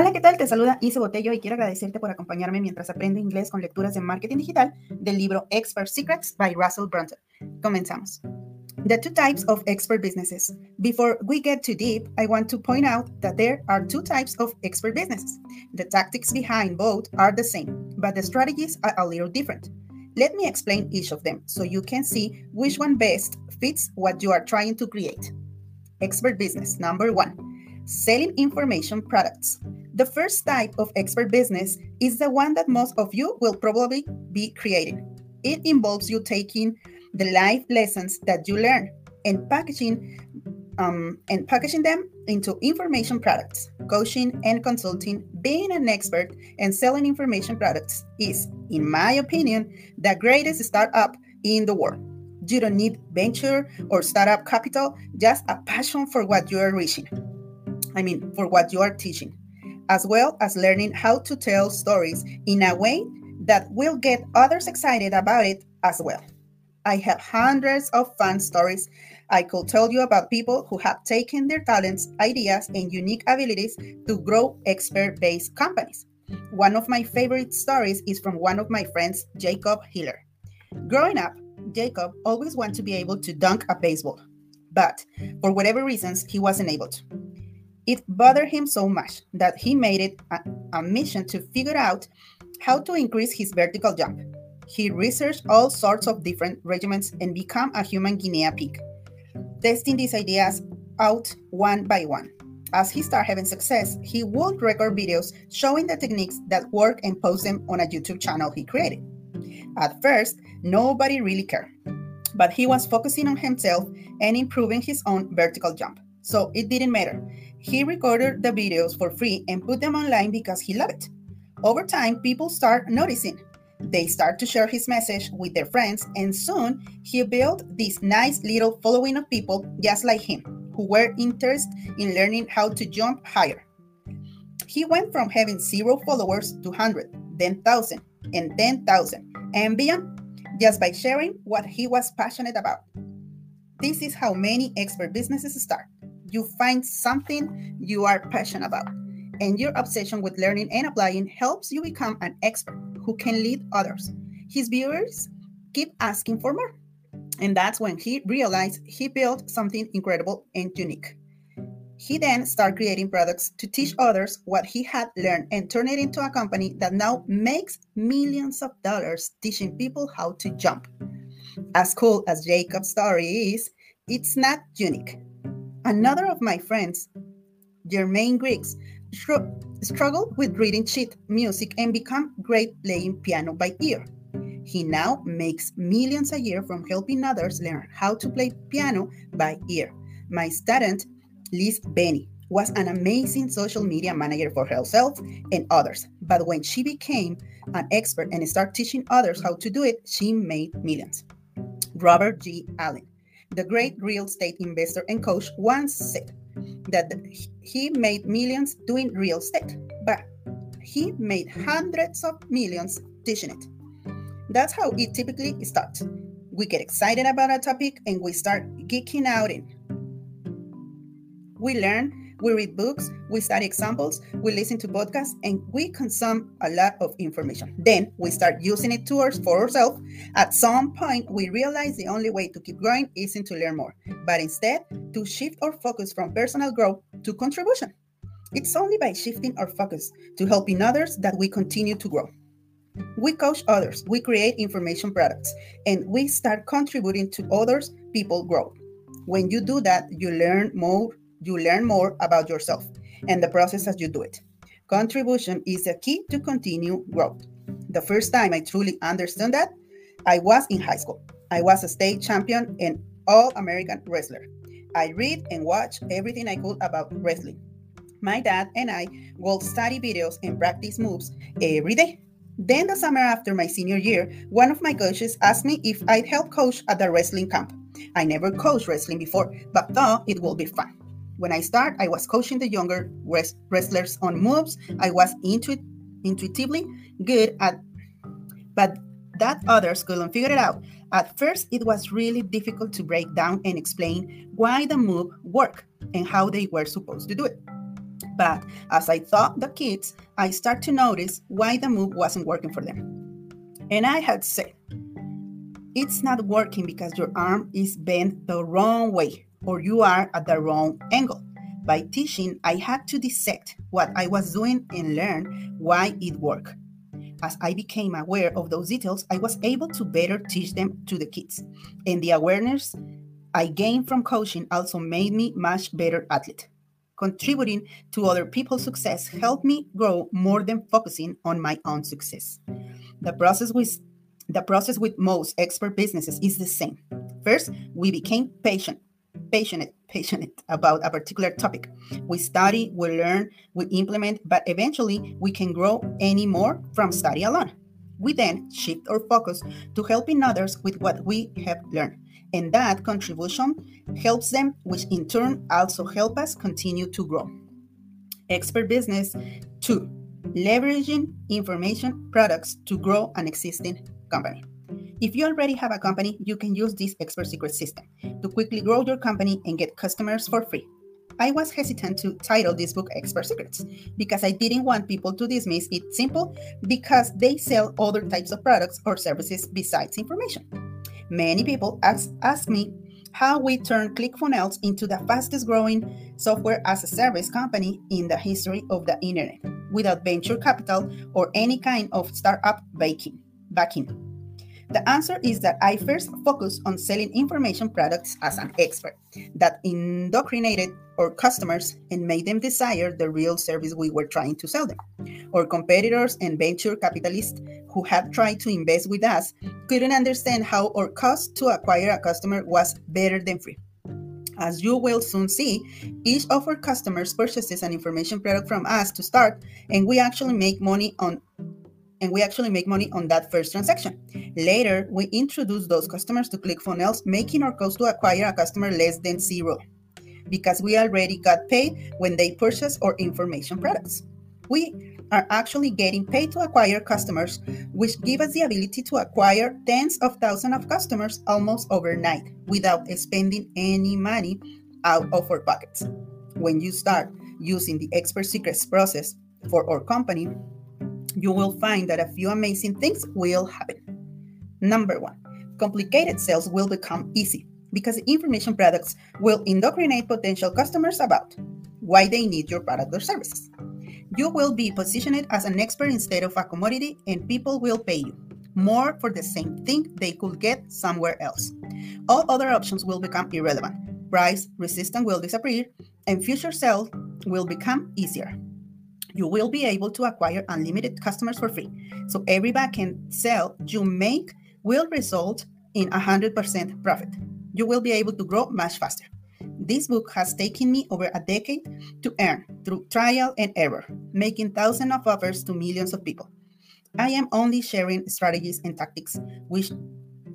Hola, ¿qué tal? Te saluda Ise Botello y quiero agradecerte por acompañarme mientras aprendo inglés con lecturas de marketing digital del libro Expert Secrets by Russell Brunson. Comenzamos. The two types of expert businesses. Before we get too deep, I want to point out that there are two types of expert businesses. The tactics behind both are the same, but the strategies are a little different. Let me explain each of them so you can see which one best fits what you are trying to create. Expert business number one selling information products. The first type of expert business is the one that most of you will probably be creating. It involves you taking the life lessons that you learn and packaging um, and packaging them into information products. Coaching and consulting, being an expert and selling information products is, in my opinion, the greatest startup in the world. You don't need venture or startup capital, just a passion for what you are reaching. I mean, for what you are teaching as well as learning how to tell stories in a way that will get others excited about it as well. I have hundreds of fun stories I could tell you about people who have taken their talents, ideas, and unique abilities to grow expert based companies. One of my favorite stories is from one of my friends, Jacob Hiller. Growing up, Jacob always wanted to be able to dunk a baseball, but for whatever reasons, he wasn't able to. It bothered him so much that he made it a, a mission to figure out how to increase his vertical jump. He researched all sorts of different regimens and became a human guinea pig, testing these ideas out one by one. As he started having success, he would record videos showing the techniques that work and post them on a YouTube channel he created. At first, nobody really cared, but he was focusing on himself and improving his own vertical jump. So it didn't matter. He recorded the videos for free and put them online because he loved it. Over time, people start noticing. They start to share his message with their friends, and soon he built this nice little following of people just like him who were interested in learning how to jump higher. He went from having zero followers to 100, then 1,000, and 10,000, and beyond just by sharing what he was passionate about. This is how many expert businesses start you find something you are passionate about, and your obsession with learning and applying helps you become an expert who can lead others. His viewers keep asking for more. And that's when he realized he built something incredible and unique. He then started creating products to teach others what he had learned and turn it into a company that now makes millions of dollars teaching people how to jump. As cool as Jacob's story is, it's not unique. Another of my friends, Jermaine Griggs, struggled with reading sheet music and became great playing piano by ear. He now makes millions a year from helping others learn how to play piano by ear. My student, Liz Benny, was an amazing social media manager for herself and others. But when she became an expert and started teaching others how to do it, she made millions. Robert G. Allen the great real estate investor and coach once said that he made millions doing real estate, but he made hundreds of millions teaching it. That's how it typically starts. We get excited about a topic and we start geeking out in. We learn we read books, we study examples, we listen to podcasts, and we consume a lot of information. Then we start using it to for ourselves. At some point, we realize the only way to keep growing isn't to learn more, but instead to shift our focus from personal growth to contribution. It's only by shifting our focus to helping others that we continue to grow. We coach others, we create information products, and we start contributing to others' people grow. When you do that, you learn more you learn more about yourself and the process as you do it. Contribution is a key to continue growth. The first time I truly understood that, I was in high school. I was a state champion and all American wrestler. I read and watch everything I could about wrestling. My dad and I would study videos and practice moves every day. Then, the summer after my senior year, one of my coaches asked me if I'd help coach at the wrestling camp. I never coached wrestling before, but thought it would be fun. When I start, I was coaching the younger wrestlers on moves I was intu- intuitively good at, but that others couldn't figure it out. At first, it was really difficult to break down and explain why the move worked and how they were supposed to do it. But as I taught the kids, I start to notice why the move wasn't working for them. And I had said, it's not working because your arm is bent the wrong way or you are at the wrong angle. By teaching, I had to dissect what I was doing and learn why it worked. As I became aware of those details, I was able to better teach them to the kids. And the awareness I gained from coaching also made me much better athlete. Contributing to other people's success helped me grow more than focusing on my own success. The process with the process with most expert businesses is the same. First, we became patient, passionate, passionate about a particular topic. We study, we learn, we implement, but eventually we can grow any more from study alone. We then shift our focus to helping others with what we have learned. And that contribution helps them, which in turn also help us continue to grow. Expert business two, leveraging information products to grow an existing company. If you already have a company, you can use this expert secret system to quickly grow your company and get customers for free. I was hesitant to title this book Expert Secrets because I didn't want people to dismiss it simple because they sell other types of products or services besides information. Many people ask, ask me how we turn ClickFunnels into the fastest growing software as a service company in the history of the internet without venture capital or any kind of startup backing. backing. The answer is that I first focused on selling information products as an expert that indoctrinated our customers and made them desire the real service we were trying to sell them. Our competitors and venture capitalists who had tried to invest with us couldn't understand how our cost to acquire a customer was better than free. As you will soon see, each of our customers purchases an information product from us to start, and we actually make money on and we actually make money on that first transaction. Later, we introduce those customers to ClickFunnels, making our cost to acquire a customer less than zero because we already got paid when they purchase our information products. We are actually getting paid to acquire customers, which give us the ability to acquire tens of thousands of customers almost overnight without spending any money out of our pockets. When you start using the expert secrets process for our company, you will find that a few amazing things will happen. Number one, complicated sales will become easy because information products will indoctrinate potential customers about why they need your product or services. You will be positioned as an expert instead of a commodity, and people will pay you more for the same thing they could get somewhere else. All other options will become irrelevant. Price resistance will disappear, and future sales will become easier you will be able to acquire unlimited customers for free. So every backend sale you make will result in 100% profit. You will be able to grow much faster. This book has taken me over a decade to earn through trial and error, making thousands of offers to millions of people. I am only sharing strategies and tactics which,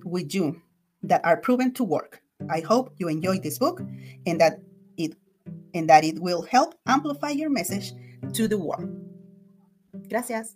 with you that are proven to work. I hope you enjoy this book and that it and that it will help amplify your message to the world. Gracias.